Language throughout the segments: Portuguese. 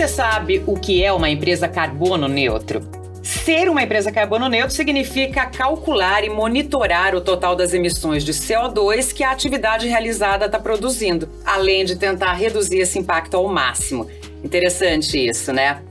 Você sabe o que é uma empresa carbono neutro? Ser uma empresa carbono neutro significa calcular e monitorar o total das emissões de CO2 que a atividade realizada está produzindo, além de tentar reduzir esse impacto ao máximo. Interessante isso, né?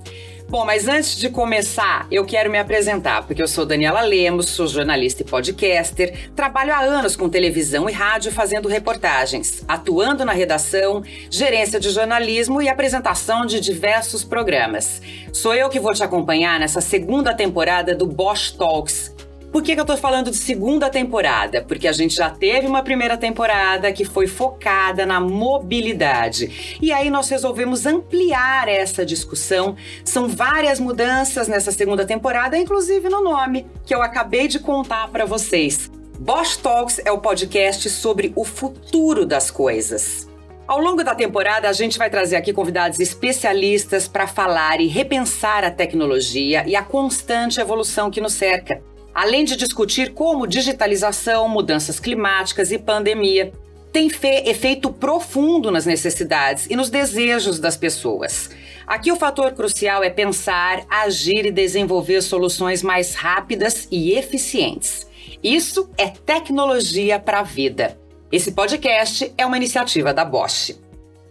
Bom, mas antes de começar, eu quero me apresentar, porque eu sou Daniela Lemos, sou jornalista e podcaster, trabalho há anos com televisão e rádio fazendo reportagens, atuando na redação, gerência de jornalismo e apresentação de diversos programas. Sou eu que vou te acompanhar nessa segunda temporada do Bosch Talks, por que, que eu tô falando de segunda temporada? Porque a gente já teve uma primeira temporada que foi focada na mobilidade. E aí nós resolvemos ampliar essa discussão. São várias mudanças nessa segunda temporada, inclusive no nome, que eu acabei de contar para vocês. Bosch Talks é o podcast sobre o futuro das coisas. Ao longo da temporada, a gente vai trazer aqui convidados especialistas para falar e repensar a tecnologia e a constante evolução que nos cerca além de discutir como digitalização, mudanças climáticas e pandemia têm efeito profundo nas necessidades e nos desejos das pessoas. Aqui o fator crucial é pensar, agir e desenvolver soluções mais rápidas e eficientes. Isso é tecnologia para a vida. Esse podcast é uma iniciativa da Bosch.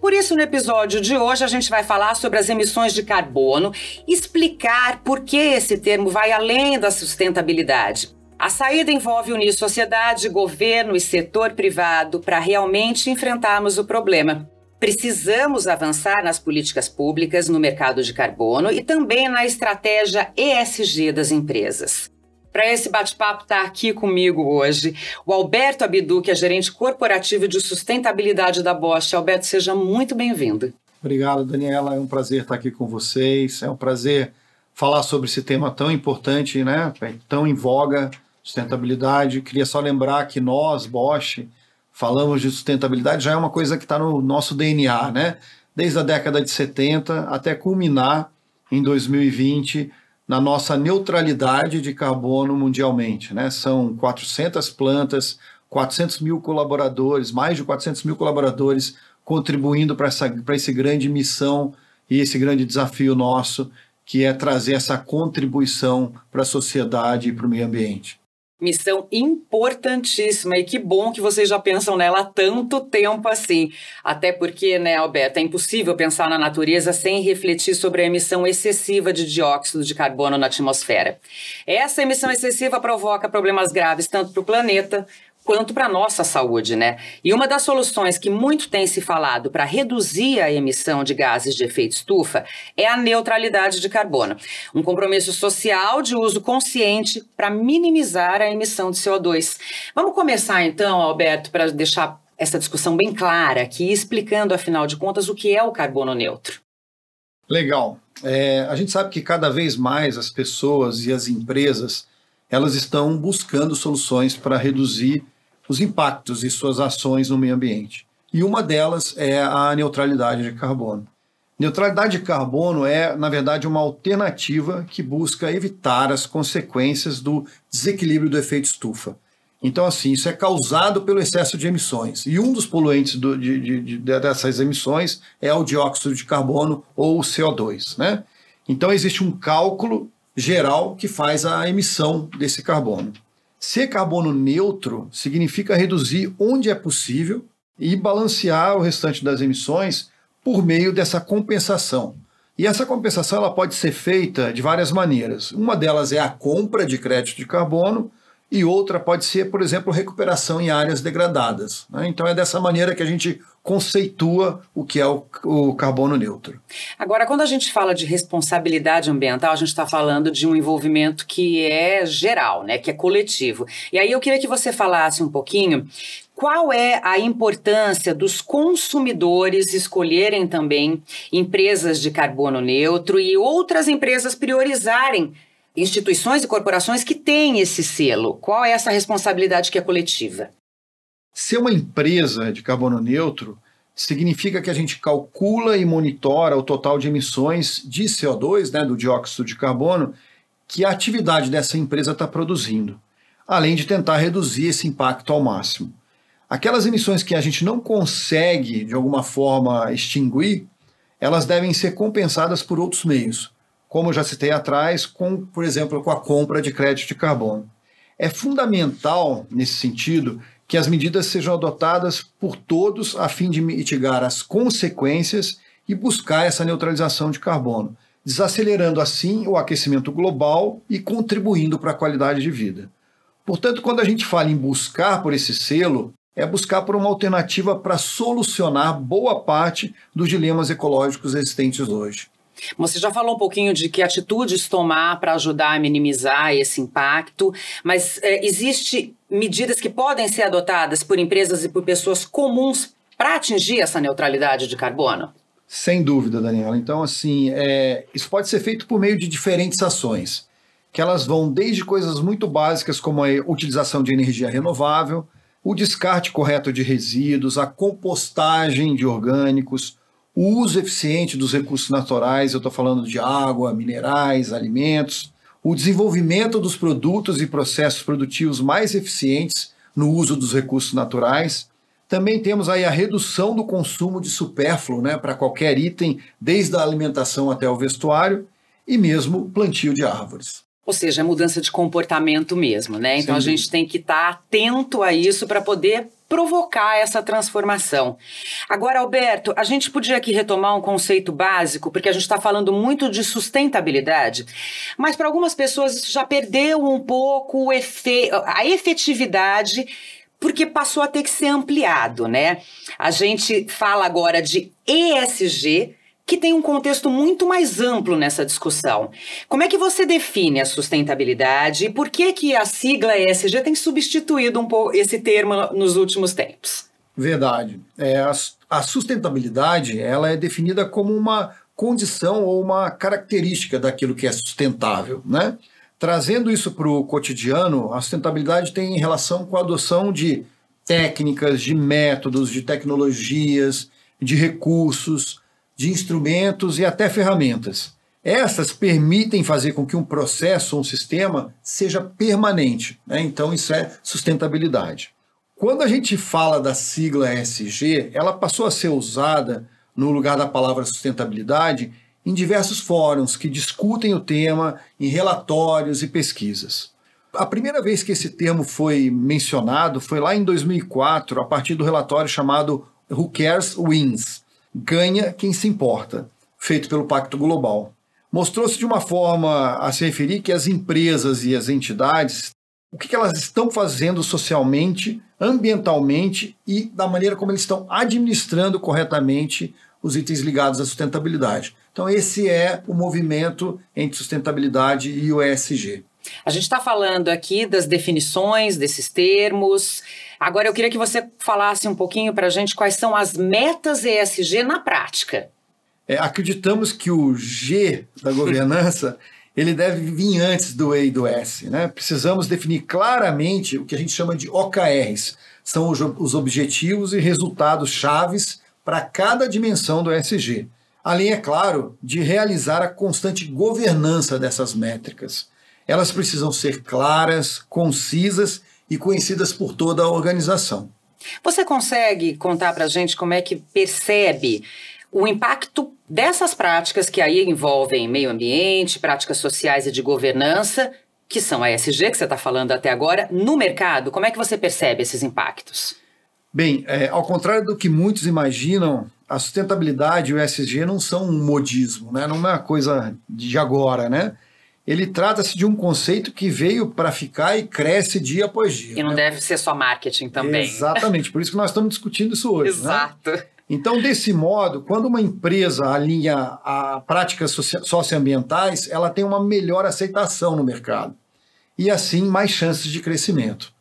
Por isso, no episódio de hoje, a gente vai falar sobre as emissões de carbono, explicar por que esse termo vai além da sustentabilidade. A saída envolve unir sociedade, governo e setor privado para realmente enfrentarmos o problema. Precisamos avançar nas políticas públicas, no mercado de carbono e também na estratégia ESG das empresas. Para esse bate-papo está aqui comigo hoje o Alberto Abidu, que é gerente corporativo de sustentabilidade da Bosch. Alberto, seja muito bem-vindo. Obrigado, Daniela. É um prazer estar aqui com vocês. É um prazer falar sobre esse tema tão importante, né? Tão em voga, sustentabilidade. Queria só lembrar que nós, Bosch, falamos de sustentabilidade, já é uma coisa que está no nosso DNA, né? Desde a década de 70 até culminar em 2020 na nossa neutralidade de carbono mundialmente. Né? São 400 plantas, 400 mil colaboradores, mais de 400 mil colaboradores contribuindo para essa grande missão e esse grande desafio nosso, que é trazer essa contribuição para a sociedade e para o meio ambiente. Missão importantíssima e que bom que vocês já pensam nela há tanto tempo assim. Até porque, né, Alberto, é impossível pensar na natureza sem refletir sobre a emissão excessiva de dióxido de carbono na atmosfera. Essa emissão excessiva provoca problemas graves tanto para o planeta quanto para a nossa saúde, né? E uma das soluções que muito tem se falado para reduzir a emissão de gases de efeito estufa é a neutralidade de carbono, um compromisso social de uso consciente para minimizar a emissão de CO2. Vamos começar então, Alberto, para deixar essa discussão bem clara aqui, explicando, afinal de contas, o que é o carbono neutro. Legal. É, a gente sabe que cada vez mais as pessoas e as empresas elas estão buscando soluções para reduzir os impactos e suas ações no meio ambiente. E uma delas é a neutralidade de carbono. Neutralidade de carbono é, na verdade, uma alternativa que busca evitar as consequências do desequilíbrio do efeito estufa. Então, assim, isso é causado pelo excesso de emissões. E um dos poluentes do, de, de, de, dessas emissões é o dióxido de carbono ou o CO2. Né? Então, existe um cálculo geral que faz a emissão desse carbono. Ser carbono neutro significa reduzir onde é possível e balancear o restante das emissões por meio dessa compensação. E essa compensação ela pode ser feita de várias maneiras. Uma delas é a compra de crédito de carbono, e outra pode ser, por exemplo, recuperação em áreas degradadas. Né? Então é dessa maneira que a gente conceitua o que é o, o, carbono neutro. Agora, quando a gente fala de responsabilidade ambiental, a gente está falando de um envolvimento que é geral, né, que é coletivo. E aí eu queria que você falasse um pouquinho qual é a importância dos consumidores escolherem também empresas de carbono neutro e outras empresas priorizarem instituições e corporações que têm esse selo? Qual é essa responsabilidade que é coletiva? Ser uma empresa de carbono neutro significa que a gente calcula e monitora o total de emissões de CO2, né, do dióxido de carbono, que a atividade dessa empresa está produzindo, além de tentar reduzir esse impacto ao máximo. Aquelas emissões que a gente não consegue, de alguma forma, extinguir, elas devem ser compensadas por outros meios, como eu já citei atrás, com, por exemplo, com a compra de crédito de carbono. É fundamental, nesse sentido, que as medidas sejam adotadas por todos a fim de mitigar as consequências e buscar essa neutralização de carbono, desacelerando assim o aquecimento global e contribuindo para a qualidade de vida. Portanto, quando a gente fala em buscar por esse selo, é buscar por uma alternativa para solucionar boa parte dos dilemas ecológicos existentes hoje. Você já falou um pouquinho de que atitudes tomar para ajudar a minimizar esse impacto, mas é, existe medidas que podem ser adotadas por empresas e por pessoas comuns para atingir essa neutralidade de carbono? Sem dúvida, Daniela. Então, assim, é, isso pode ser feito por meio de diferentes ações, que elas vão desde coisas muito básicas como a utilização de energia renovável, o descarte correto de resíduos, a compostagem de orgânicos, o uso eficiente dos recursos naturais, eu estou falando de água, minerais, alimentos, o desenvolvimento dos produtos e processos produtivos mais eficientes no uso dos recursos naturais. Também temos aí a redução do consumo de supérfluo né, para qualquer item, desde a alimentação até o vestuário, e mesmo plantio de árvores. Ou seja, é mudança de comportamento mesmo, né? Então Sim. a gente tem que estar tá atento a isso para poder provocar essa transformação. Agora, Alberto, a gente podia aqui retomar um conceito básico, porque a gente está falando muito de sustentabilidade, mas para algumas pessoas isso já perdeu um pouco efe a efetividade porque passou a ter que ser ampliado, né? A gente fala agora de ESG, que tem um contexto muito mais amplo nessa discussão. Como é que você define a sustentabilidade e por que, que a sigla ESG tem substituído um pouco esse termo nos últimos tempos? Verdade. É, a, a sustentabilidade ela é definida como uma condição ou uma característica daquilo que é sustentável, né? Trazendo isso para o cotidiano, a sustentabilidade tem relação com a adoção de técnicas, de métodos, de tecnologias, de recursos, de instrumentos e até ferramentas. Essas permitem fazer com que um processo ou um sistema seja permanente. Né? Então, isso é sustentabilidade. Quando a gente fala da sigla ESG, ela passou a ser usada no lugar da palavra sustentabilidade em diversos fóruns que discutem o tema em relatórios e pesquisas. A primeira vez que esse termo foi mencionado foi lá em 2004, a partir do relatório chamado Who Cares Wins, ganha quem se importa, feito pelo Pacto Global. Mostrou-se de uma forma a se referir que as empresas e as entidades, o que elas estão fazendo socialmente, ambientalmente e da maneira como eles estão administrando corretamente os itens ligados à sustentabilidade. Então, esse é o movimento entre sustentabilidade e o ESG. A gente está falando aqui das definições desses termos. Agora eu queria que você falasse um pouquinho para a gente quais são as metas ESG na prática. É, acreditamos que o G da governança ele deve vir antes do E e do S. Né? Precisamos definir claramente o que a gente chama de OKRs. São os objetivos e resultados chaves para cada dimensão do ESG. Além, é claro, de realizar a constante governança dessas métricas. Elas precisam ser claras, concisas e conhecidas por toda a organização. Você consegue contar para a gente como é que percebe o impacto dessas práticas que aí envolvem meio ambiente, práticas sociais e de governança, que são a ESG que você está falando até agora, no mercado? Como é que você percebe esses impactos? Bem, é, ao contrário do que muitos imaginam, a sustentabilidade e o ESG não são um modismo, né? não é uma coisa de agora, né? Ele trata-se de um conceito que veio para ficar e cresce dia após dia. E não né? deve ser só marketing também. Exatamente, por isso que nós estamos discutindo isso hoje. Né? Exato. Né? Então, desse modo, quando uma empresa alinha a práticas socioambientais, ela tem uma melhor aceitação no mercado e, assim, mais chances de crescimento.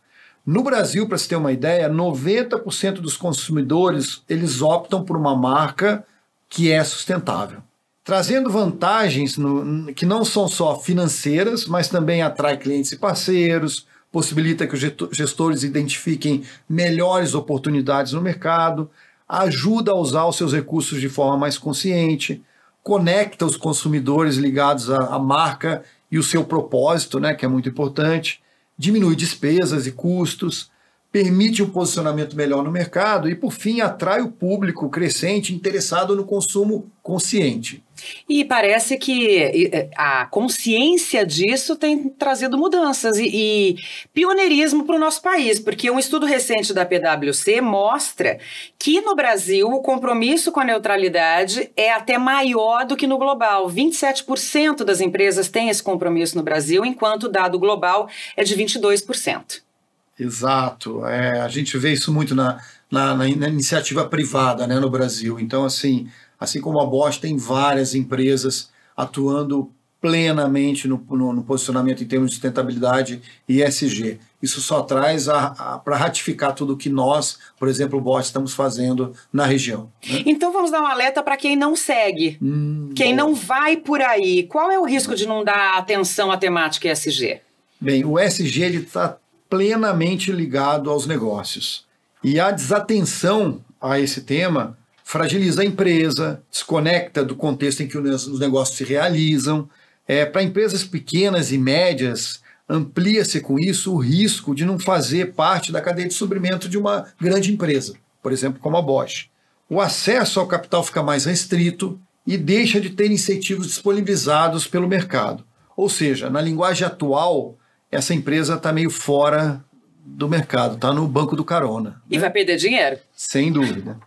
No Brasil, para se ter uma ideia, 90% dos consumidores eles optam por uma marca que é sustentável trazendo vantagens no, que não são só financeiras, mas também atrai clientes e parceiros, possibilita que os gestores identifiquem melhores oportunidades no mercado, ajuda a usar os seus recursos de forma mais consciente, conecta os consumidores ligados à, à marca e o seu propósito, né, que é muito importante, diminui despesas e custos, permite um posicionamento melhor no mercado e, por fim, atrai o público crescente interessado no consumo consciente. E parece que a consciência disso tem trazido mudanças e, e pioneirismo para o nosso país, porque um estudo recente da PwC mostra que no Brasil o compromisso com a neutralidade é até maior do que no global. 27% das empresas têm esse compromisso no Brasil, enquanto o dado global é de 22%. Exato. É, a gente vê isso muito na, na, na, iniciativa privada né, no Brasil. Então, assim, assim como a Bosch tem várias empresas atuando plenamente no, no, no posicionamento em termos de sustentabilidade e ESG. Isso só traz para ratificar tudo que nós, por exemplo, Bosch, estamos fazendo na região. Né? Então vamos dar um alerta para quem não segue, hum, quem não vai por aí. Qual é o risco de não dar atenção à temática ESG? Bem, o ESG está plenamente ligado aos negócios. E a desatenção a esse tema fragiliza a empresa, desconecta do contexto em que os negócios se realizam. É, Para empresas pequenas e médias, amplia-se com isso o risco de não fazer parte da cadeia de suprimento de uma grande empresa, por exemplo, como a Bosch. O acesso ao capital fica mais restrito e deixa de ter incentivos disponibilizados pelo mercado. Ou seja, na linguagem atual, essa empresa está meio fora do mercado, está no banco do carona. E né? vai perder dinheiro? Sem dúvida.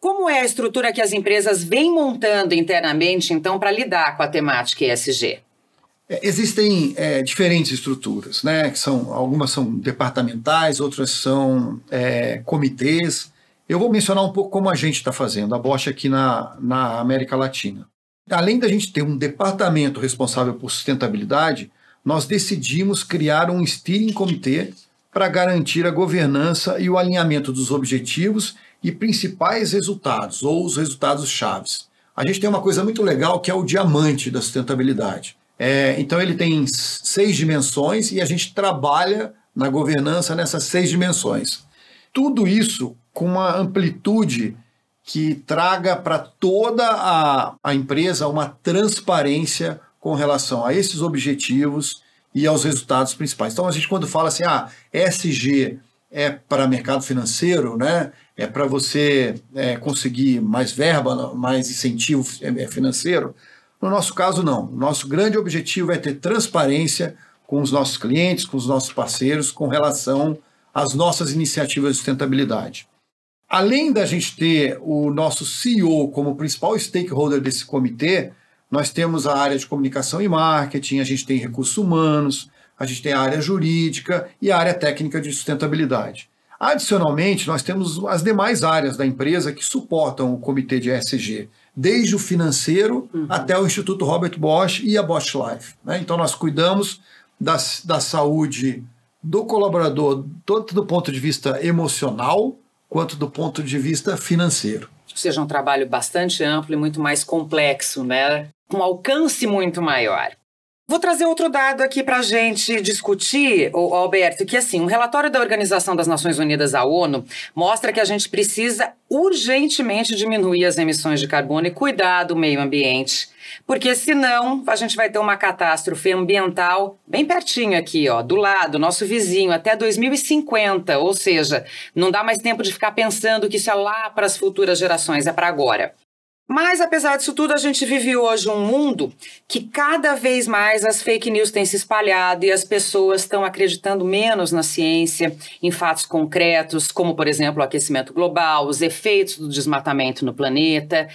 Como é a estrutura que as empresas vêm montando internamente, então, para lidar com a temática ESG? É, existem é, diferentes estruturas, né? Que são, algumas são departamentais, outras são é, comitês. Eu vou mencionar um pouco como a gente está fazendo, a Bosch aqui na, na América Latina. Além da gente ter um departamento responsável por sustentabilidade, nós decidimos criar um steering comitê para garantir a governança e o alinhamento dos objetivos e principais resultados, ou os resultados chaves. A gente tem uma coisa muito legal que é o diamante da sustentabilidade. É, então ele tem seis dimensões e a gente trabalha na governança nessas seis dimensões. Tudo isso com uma amplitude que traga para toda a, a empresa uma transparência com relação a esses objetivos e aos resultados principais. Então, a gente, quando fala assim, ah, SG é para mercado financeiro, né? é para você é, conseguir mais verba, mais incentivo é, financeiro. No nosso caso, não. O nosso grande objetivo é ter transparência com os nossos clientes, com os nossos parceiros, com relação às nossas iniciativas de sustentabilidade. Além da gente ter o nosso CEO como principal stakeholder desse comitê, nós temos a área de comunicação e marketing, a gente tem recursos humanos, a gente tem a área jurídica e a área técnica de sustentabilidade. Adicionalmente, nós temos as demais áreas da empresa que suportam o comitê de ESG, desde o financeiro uhum. até o Instituto Robert Bosch e a Bosch Life. Né? Então, nós cuidamos da, da saúde do colaborador, tanto do ponto de vista emocional quanto do ponto de vista financeiro. Ou seja, um trabalho bastante amplo e muito mais complexo, né? Com alcance muito maior. Vou trazer outro dado aqui para a gente discutir, Alberto, que assim, um relatório da Organização das Nações Unidas, a ONU, mostra que a gente precisa urgentemente diminuir as emissões de carbono e cuidar do meio ambiente. Porque senão a gente vai ter uma catástrofe ambiental bem pertinho aqui, ó, do lado, nosso vizinho, até 2050. Ou seja, não dá mais tempo de ficar pensando que isso é lá para as futuras gerações, é para agora. Mas, apesar disso tudo, a gente vive hoje um mundo que cada vez mais as fake news têm se espalhado e as pessoas estão acreditando menos na ciência, em fatos concretos, como, por exemplo, o aquecimento global, os efeitos do desmatamento no planeta,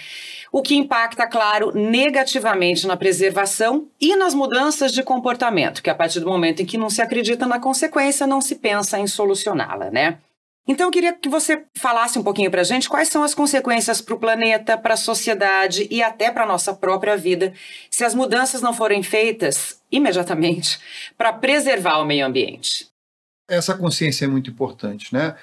o que impacta, claro, negativamente na preservação e nas mudanças de comportamento, que a partir do momento em que não se acredita na consequência, não se pensa em solucioná-la, né? Então, eu queria que você falasse um pouquinho para a gente quais são as consequências para o planeta, para a sociedade e até para a nossa própria vida, se as mudanças não forem feitas imediatamente para preservar o meio ambiente. Essa consciência é muito importante, né?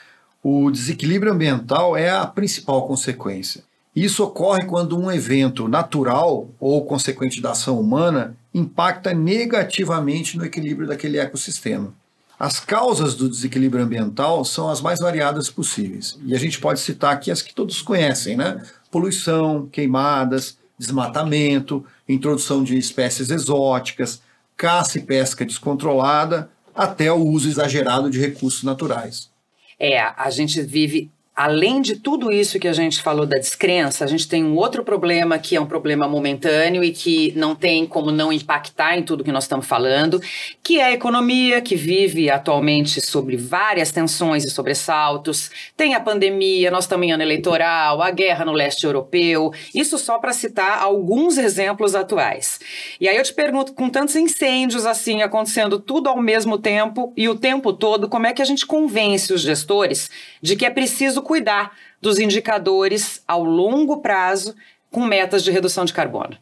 O desequilíbrio ambiental é a principal consequência. Isso ocorre quando um evento natural ou consequente da ação humana impacta negativamente no equilíbrio daquele ecossistema. As causas do desequilíbrio ambiental são as mais variadas possíveis. E a gente pode citar aqui as que todos conhecem, né? Poluição, queimadas, desmatamento, introdução de espécies exóticas, caça e pesca descontrolada, até o uso exagerado de recursos naturais. É, a gente vive Além de tudo isso que a gente falou da descrença, a gente tem um outro problema que é um problema momentâneo e que não tem como não impactar em tudo que nós estamos falando, que é a economia, que vive atualmente sobre várias tensões e sobressaltos. Tem a pandemia, nós estamos em ano eleitoral, a guerra no leste europeu. Isso só para citar alguns exemplos atuais. E aí eu te pergunto, com tantos incêndios assim acontecendo tudo ao mesmo tempo e o tempo todo, como é que a gente convence os gestores de que é preciso cuidar dos indicadores ao longo prazo com metas de redução de carbono.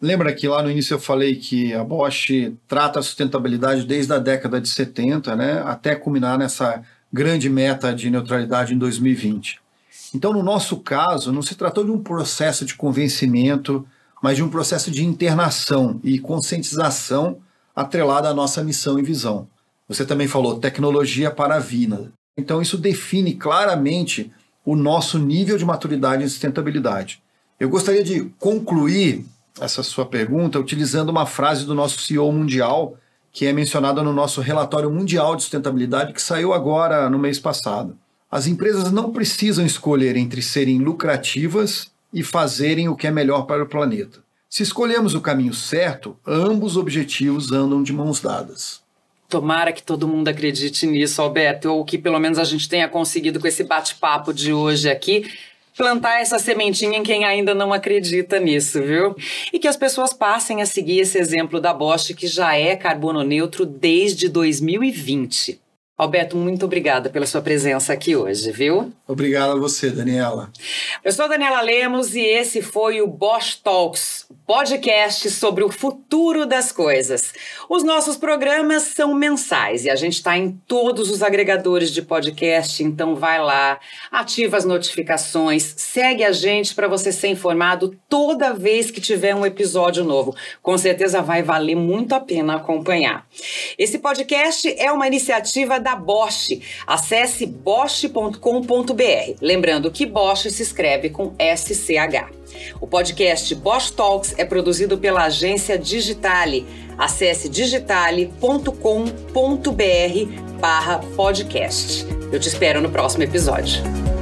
Lembra que lá no início eu falei que a Bosch trata a sustentabilidade desde a década de 70, né, até culminar nessa grande meta de neutralidade em 2020. Então, no nosso caso, não se tratou de um processo de convencimento, mas de um processo de internação e conscientização atrelada à nossa missão e visão. Você também falou tecnologia para a vida. Então, isso define claramente o nosso nível de maturidade em sustentabilidade. Eu gostaria de concluir essa sua pergunta utilizando uma frase do nosso CEO mundial, que é mencionada no nosso relatório mundial de sustentabilidade que saiu agora no mês passado. As empresas não precisam escolher entre serem lucrativas e fazerem o que é melhor para o planeta. Se escolhemos o caminho certo, ambos objetivos andam de mãos dadas. Tomara que todo mundo acredite nisso, Alberto, ou que pelo menos a gente tenha conseguido com esse bate-papo de hoje aqui plantar essa sementinha em quem ainda não acredita nisso, viu? E que as pessoas passem a seguir esse exemplo da Bosch, que já é carbono neutro desde 2020. Alberto, muito obrigada pela sua presença aqui hoje, viu? Obrigado a você, Daniela. Eu sou Daniela Lemos e esse foi o Bosch Talks, podcast sobre o futuro das coisas. Os nossos programas são mensais e a gente está em todos os agregadores de podcast, então vai lá, ativa as notificações, segue a gente para você ser informado toda vez que tiver um episódio novo. Com certeza vai valer muito a pena acompanhar. Esse podcast é uma iniciativa da da Bosch. Acesse bosch.com.br. Lembrando que Bosch se escreve com SCH. O podcast Bosch Talks é produzido pela agência Digitale. Acesse digitale.com.br barra podcast. Eu te espero no próximo episódio.